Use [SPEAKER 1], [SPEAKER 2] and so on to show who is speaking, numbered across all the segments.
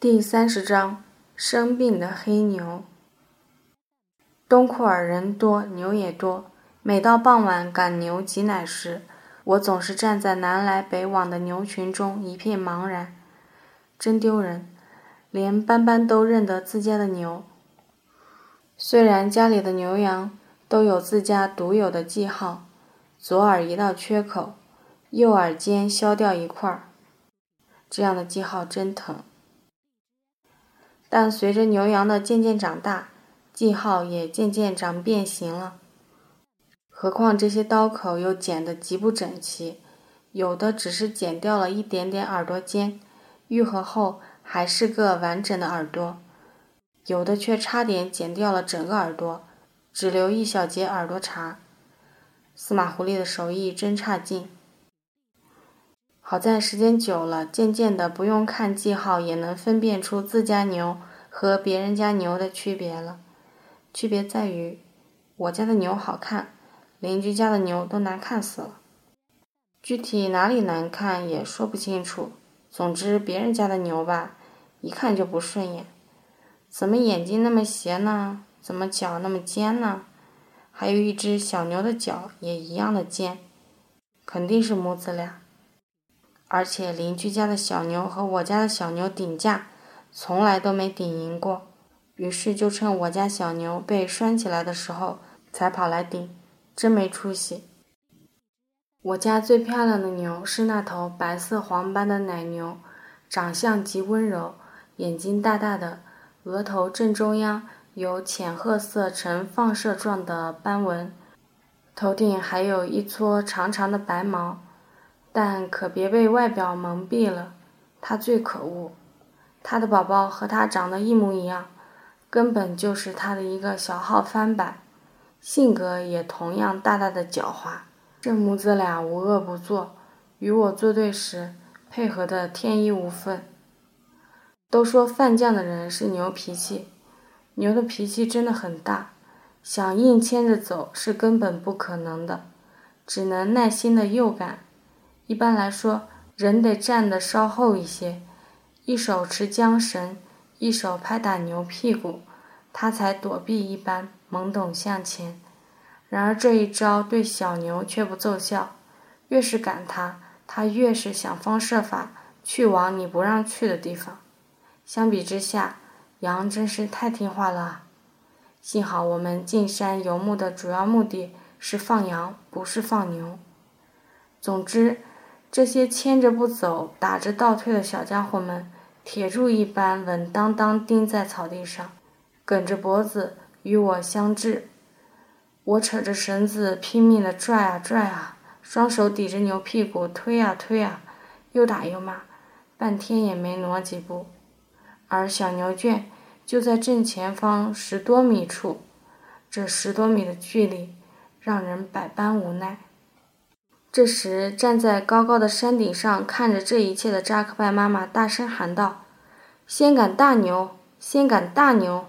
[SPEAKER 1] 第三十章：生病的黑牛。东库尔人多，牛也多。每到傍晚赶牛挤奶时，我总是站在南来北往的牛群中，一片茫然，真丢人，连斑斑都认得自家的牛。虽然家里的牛羊都有自家独有的记号，左耳一道缺口，右耳尖削掉一块儿，这样的记号真疼。但随着牛羊的渐渐长大，记号也渐渐长变形了。何况这些刀口又剪得极不整齐，有的只是剪掉了一点点耳朵尖，愈合后还是个完整的耳朵；有的却差点剪掉了整个耳朵，只留一小截耳朵茬。司马狐狸的手艺真差劲。好在时间久了，渐渐的不用看记号也能分辨出自家牛和别人家牛的区别了。区别在于，我家的牛好看，邻居家的牛都难看死了。具体哪里难看也说不清楚。总之，别人家的牛吧，一看就不顺眼。怎么眼睛那么斜呢？怎么脚那么尖呢？还有一只小牛的脚也一样的尖，肯定是母子俩。而且邻居家的小牛和我家的小牛顶架，从来都没顶赢过。于是就趁我家小牛被拴起来的时候，才跑来顶，真没出息。我家最漂亮的牛是那头白色黄斑的奶牛，长相极温柔，眼睛大大的，额头正中央有浅褐色呈放射状的斑纹，头顶还有一撮长长的白毛。但可别被外表蒙蔽了，他最可恶。他的宝宝和他长得一模一样，根本就是他的一个小号翻版，性格也同样大大的狡猾。这母子俩无恶不作，与我作对时配合的天衣无缝。都说犯犟的人是牛脾气，牛的脾气真的很大，想硬牵着走是根本不可能的，只能耐心的诱赶。一般来说，人得站得稍后一些，一手持缰绳，一手拍打牛屁股，它才躲避一般懵懂向前。然而这一招对小牛却不奏效，越是赶它，它越是想方设法去往你不让去的地方。相比之下，羊真是太听话了。幸好我们进山游牧的主要目的是放羊，不是放牛。总之。这些牵着不走、打着倒退的小家伙们，铁柱一般稳当当钉在草地上，梗着脖子与我相峙。我扯着绳子拼命地拽啊拽啊，双手抵着牛屁股推啊推啊，又打又骂，半天也没挪几步。而小牛圈就在正前方十多米处，这十多米的距离让人百般无奈。这时，站在高高的山顶上看着这一切的扎克拜妈妈大声喊道：“先赶大牛，先赶大牛！”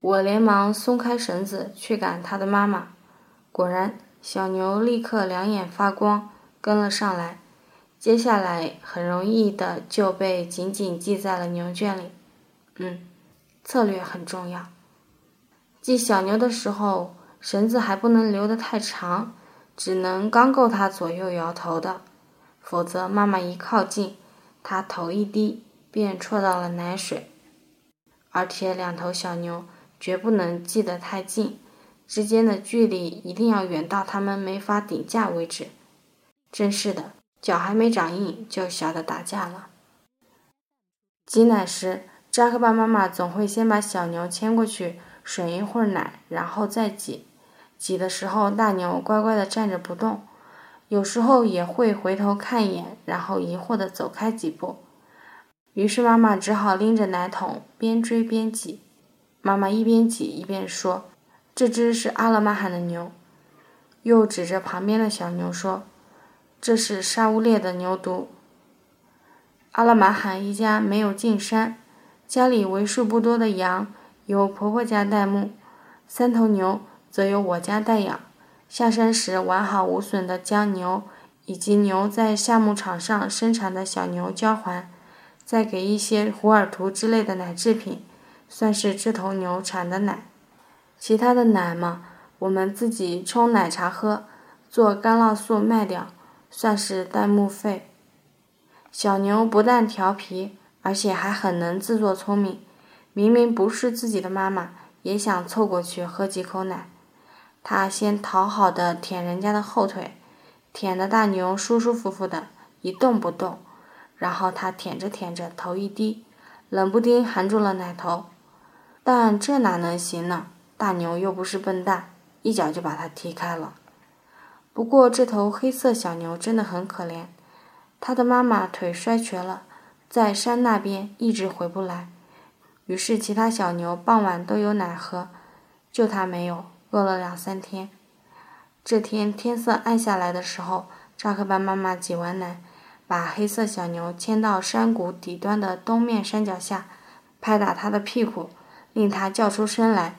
[SPEAKER 1] 我连忙松开绳子去赶他的妈妈。果然，小牛立刻两眼发光，跟了上来。接下来，很容易的就被紧紧系在了牛圈里。嗯，策略很重要。系小牛的时候，绳子还不能留得太长。只能刚够他左右摇头的，否则妈妈一靠近，他头一低便啜到了奶水。而且两头小牛绝不能系得太近，之间的距离一定要远到他们没法顶架为止。真是的，脚还没长硬就晓得打架了。挤奶时，扎克巴妈妈总会先把小牛牵过去吮一会儿奶，然后再挤。挤的时候，大牛乖乖地站着不动，有时候也会回头看一眼，然后疑惑地走开几步。于是妈妈只好拎着奶桶边追边挤。妈妈一边挤一边说：“这只是阿勒玛罕的牛。”又指着旁边的小牛说：“这是沙乌列的牛犊。”阿勒玛罕一家没有进山，家里为数不多的羊由婆婆家代牧，三头牛。则由我家代养，下山时完好无损地将牛以及牛在夏牧场上生产的小牛交还，再给一些胡尔图之类的奶制品，算是这头牛产的奶。其他的奶嘛，我们自己冲奶茶喝，做干酪素卖掉，算是代牧费。小牛不但调皮，而且还很能自作聪明。明明不是自己的妈妈，也想凑过去喝几口奶。他先讨好的舔人家的后腿，舔的大牛舒舒服服的，一动不动。然后他舔着舔着，头一低，冷不丁含住了奶头，但这哪能行呢？大牛又不是笨蛋，一脚就把他踢开了。不过这头黑色小牛真的很可怜，它的妈妈腿摔瘸了，在山那边一直回不来。于是其他小牛傍晚都有奶喝，就它没有，饿了两三天。这天天色暗下来的时候，扎克班妈妈挤完奶。把黑色小牛牵到山谷底端的东面山脚下，拍打它的屁股，令它叫出声来。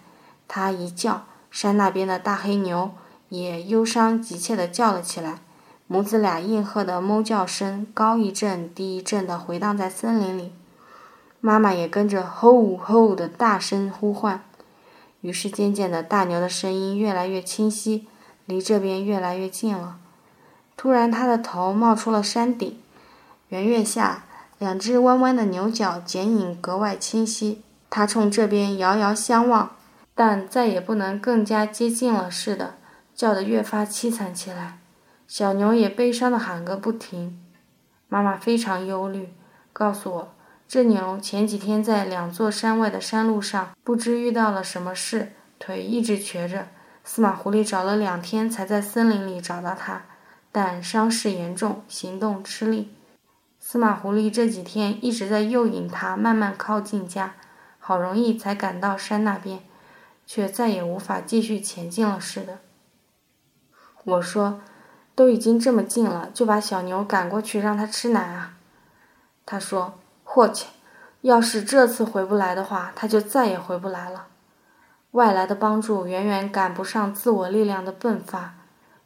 [SPEAKER 1] 它一叫，山那边的大黑牛也忧伤急切地叫了起来。母子俩应和的哞叫声高一阵低一阵地回荡在森林里。妈妈也跟着吼吼的大声呼唤。于是渐渐的，大牛的声音越来越清晰，离这边越来越近了。突然，他的头冒出了山顶，圆月下，两只弯弯的牛角剪影格外清晰。他冲这边遥遥相望，但再也不能更加接近了似的，叫得越发凄惨起来。小牛也悲伤地喊个不停。妈妈非常忧虑，告诉我，这牛前几天在两座山外的山路上，不知遇到了什么事，腿一直瘸着。司马狐狸找了两天，才在森林里找到它。但伤势严重，行动吃力。司马狐狸这几天一直在诱引它慢慢靠近家，好容易才赶到山那边，却再也无法继续前进了似的。我说：“都已经这么近了，就把小牛赶过去让它吃奶啊。”他说：“霍切，要是这次回不来的话，他就再也回不来了。外来的帮助远远赶不上自我力量的迸发。”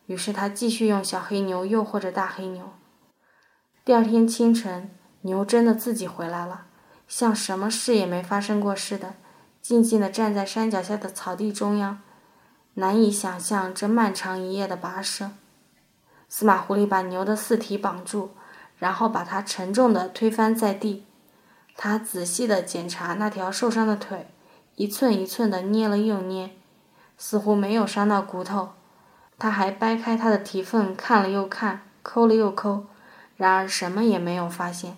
[SPEAKER 1] 于是他继续用小黑牛诱惑着大黑牛。第二天清晨，牛真的自己回来了，像什么事也没发生过似的，静静地站在山脚下的草地中央，难以想象这漫长一夜的跋涉。司马狐狸把牛的四蹄绑住，然后把它沉重地推翻在地。他仔细地检查那条受伤的腿，一寸一寸地捏了又捏，似乎没有伤到骨头。他还掰开他的蹄缝看了又看，抠了又抠，然而什么也没有发现，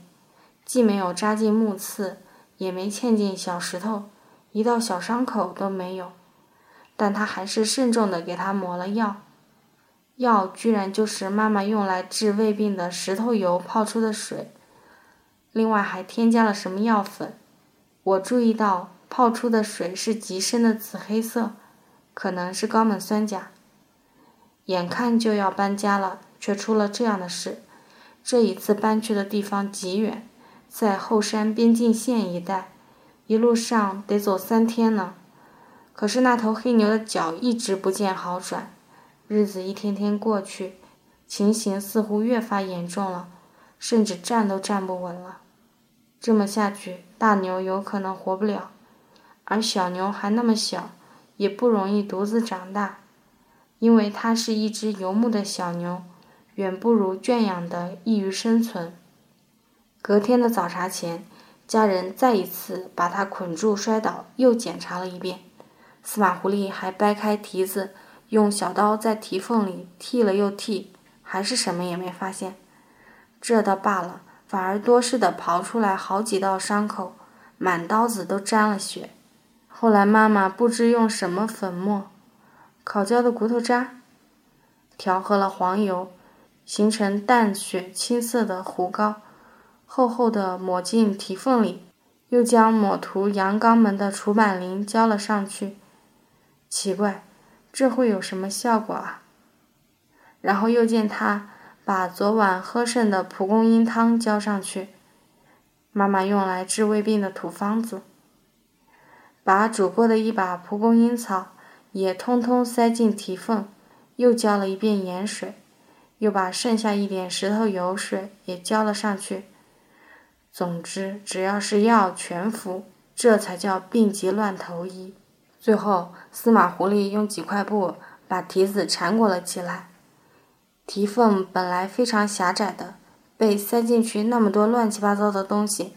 [SPEAKER 1] 既没有扎进木刺，也没嵌进小石头，一道小伤口都没有。但他还是慎重地给他抹了药，药居然就是妈妈用来治胃病的石头油泡出的水，另外还添加了什么药粉。我注意到泡出的水是极深的紫黑色，可能是高锰酸钾。眼看就要搬家了，却出了这样的事。这一次搬去的地方极远，在后山边境线一带，一路上得走三天呢。可是那头黑牛的脚一直不见好转，日子一天天过去，情形似乎越发严重了，甚至站都站不稳了。这么下去，大牛有可能活不了，而小牛还那么小，也不容易独自长大。因为它是一只游牧的小牛，远不如圈养的易于生存。隔天的早茶前，家人再一次把它捆住摔倒，又检查了一遍。司马狐狸还掰开蹄子，用小刀在蹄缝里剔了又剔，还是什么也没发现。这倒罢了，反而多事的刨出来好几道伤口，满刀子都沾了血。后来妈妈不知用什么粉末。烤焦的骨头渣，调和了黄油，形成淡血青色的糊膏，厚厚的抹进蹄缝里，又将抹涂羊肛门的除板磷浇了上去。奇怪，这会有什么效果啊？然后又见他把昨晚喝剩的蒲公英汤浇上去，妈妈用来治胃病的土方子，把煮过的一把蒲公英草。也通通塞进蹄缝，又浇了一遍盐水，又把剩下一点石头油水也浇了上去。总之，只要是药全服，这才叫病急乱投医。最后，司马狐狸用几块布把蹄子缠裹了起来。蹄缝本来非常狭窄的，被塞进去那么多乱七八糟的东西，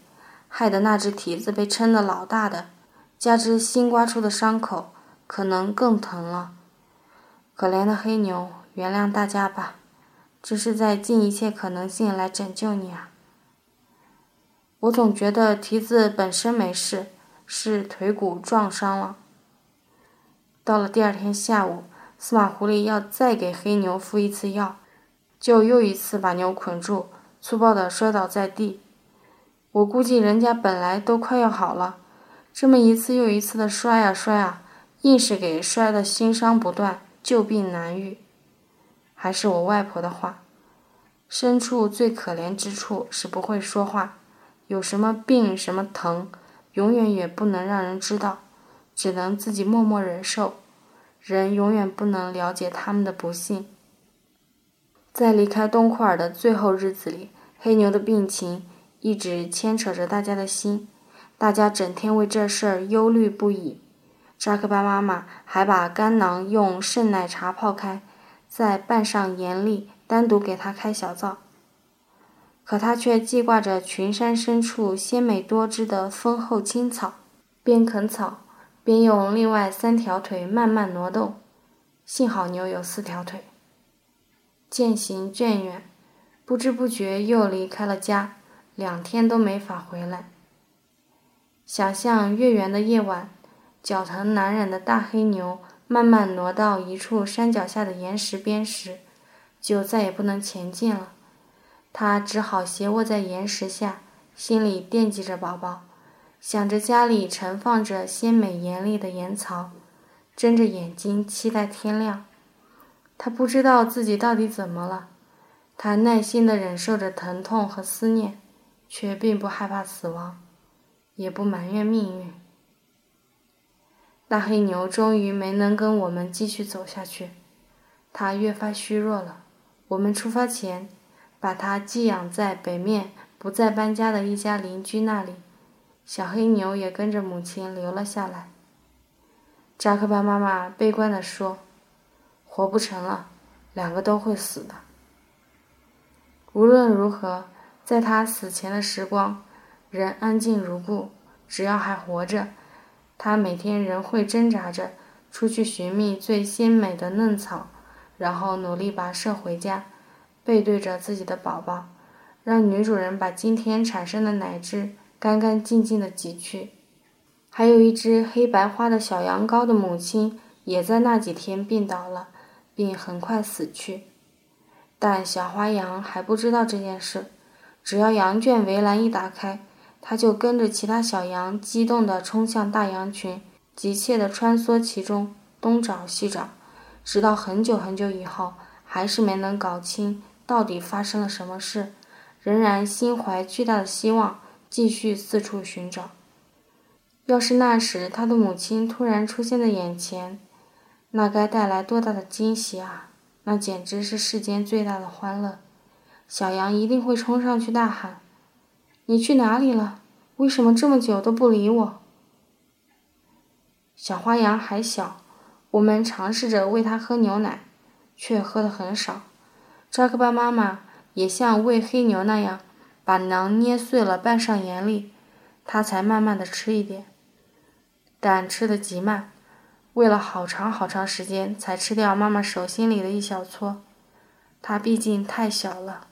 [SPEAKER 1] 害得那只蹄子被撑得老大的，加之新刮出的伤口，可能更疼了。可怜的黑牛，原谅大家吧，这是在尽一切可能性来拯救你啊！我总觉得蹄子本身没事，是腿骨撞伤了。到了第二天下午，司马狐狸要再给黑牛敷一次药，就又一次把牛捆住，粗暴地摔倒在地。我估计人家本来都快要好了，这么一次又一次的摔啊摔啊，硬是给摔得新伤不断，旧病难愈。还是我外婆的话：牲畜最可怜之处是不会说话，有什么病什么疼，永远也不能让人知道。只能自己默默忍受，人永远不能了解他们的不幸。在离开东库尔的最后日子里，黑牛的病情一直牵扯着大家的心，大家整天为这事儿忧虑不已。扎克巴妈妈还把干囊用圣奶茶泡开，再拌上盐粒，单独给他开小灶。可他却记挂着群山深处鲜美多汁的丰厚青草，边啃草。边用另外三条腿慢慢挪动，幸好牛有四条腿。渐行渐远，不知不觉又离开了家，两天都没法回来。想象月圆的夜晚，脚疼难忍的大黑牛慢慢挪到一处山脚下的岩石边时，就再也不能前进了。他只好斜卧在岩石下，心里惦记着宝宝。想着家里盛放着鲜美盐粒的盐槽，睁着眼睛期待天亮。他不知道自己到底怎么了，他耐心地忍受着疼痛和思念，却并不害怕死亡，也不埋怨命运。大黑牛终于没能跟我们继续走下去，它越发虚弱了。我们出发前，把它寄养在北面不再搬家的一家邻居那里。小黑牛也跟着母亲留了下来。扎克巴妈妈悲观地说：“活不成了，两个都会死的。”无论如何，在他死前的时光，人安静如故。只要还活着，他每天仍会挣扎着出去寻觅最鲜美的嫩草，然后努力跋涉回家，背对着自己的宝宝，让女主人把今天产生的奶汁。干干净净的挤去，还有一只黑白花的小羊羔的母亲也在那几天病倒了，并很快死去。但小花羊还不知道这件事，只要羊圈围栏一打开，它就跟着其他小羊激动地冲向大羊群，急切地穿梭其中，东找西找，直到很久很久以后，还是没能搞清到底发生了什么事，仍然心怀巨大的希望。继续四处寻找。要是那时他的母亲突然出现在眼前，那该带来多大的惊喜啊！那简直是世间最大的欢乐。小羊一定会冲上去大喊：“你去哪里了？为什么这么久都不理我？”小花羊还小，我们尝试着喂它喝牛奶，却喝得很少。扎克巴妈妈也像喂黑牛那样。把馕捏碎了，拌上盐粒，它才慢慢的吃一点，但吃的极慢，喂了好长好长时间才吃掉妈妈手心里的一小撮。它毕竟太小了。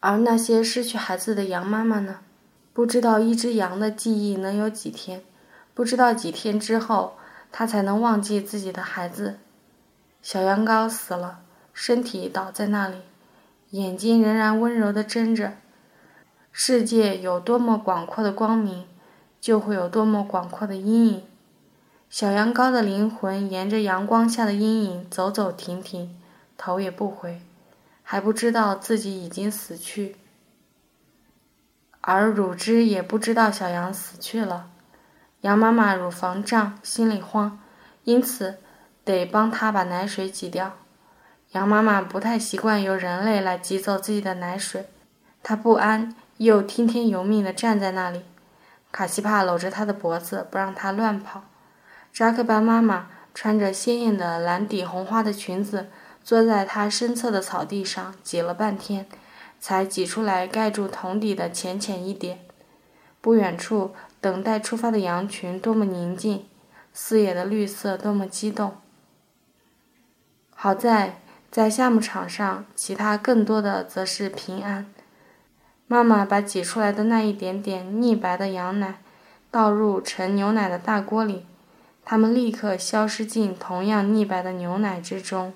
[SPEAKER 1] 而那些失去孩子的羊妈妈呢？不知道一只羊的记忆能有几天，不知道几天之后，它才能忘记自己的孩子。小羊羔死了，身体倒在那里。眼睛仍然温柔地睁着。世界有多么广阔的光明，就会有多么广阔的阴影。小羊羔的灵魂沿着阳光下的阴影走走停停，头也不回，还不知道自己已经死去。而乳汁也不知道小羊死去了。羊妈妈乳房胀，心里慌，因此得帮它把奶水挤掉。羊妈妈不太习惯由人类来挤走自己的奶水，她不安，又听天由命地站在那里。卡西帕搂着他的脖子，不让他乱跑。扎克巴妈妈穿着鲜艳的蓝底红花的裙子，坐在他身侧的草地上，挤了半天，才挤出来盖住桶底的浅浅一点。不远处，等待出发的羊群多么宁静，四野的绿色多么激动。好在，在夏牧场上，其他更多的则是平安。妈妈把挤出来的那一点点腻白的羊奶倒入盛牛奶的大锅里，他们立刻消失进同样腻白的牛奶之中。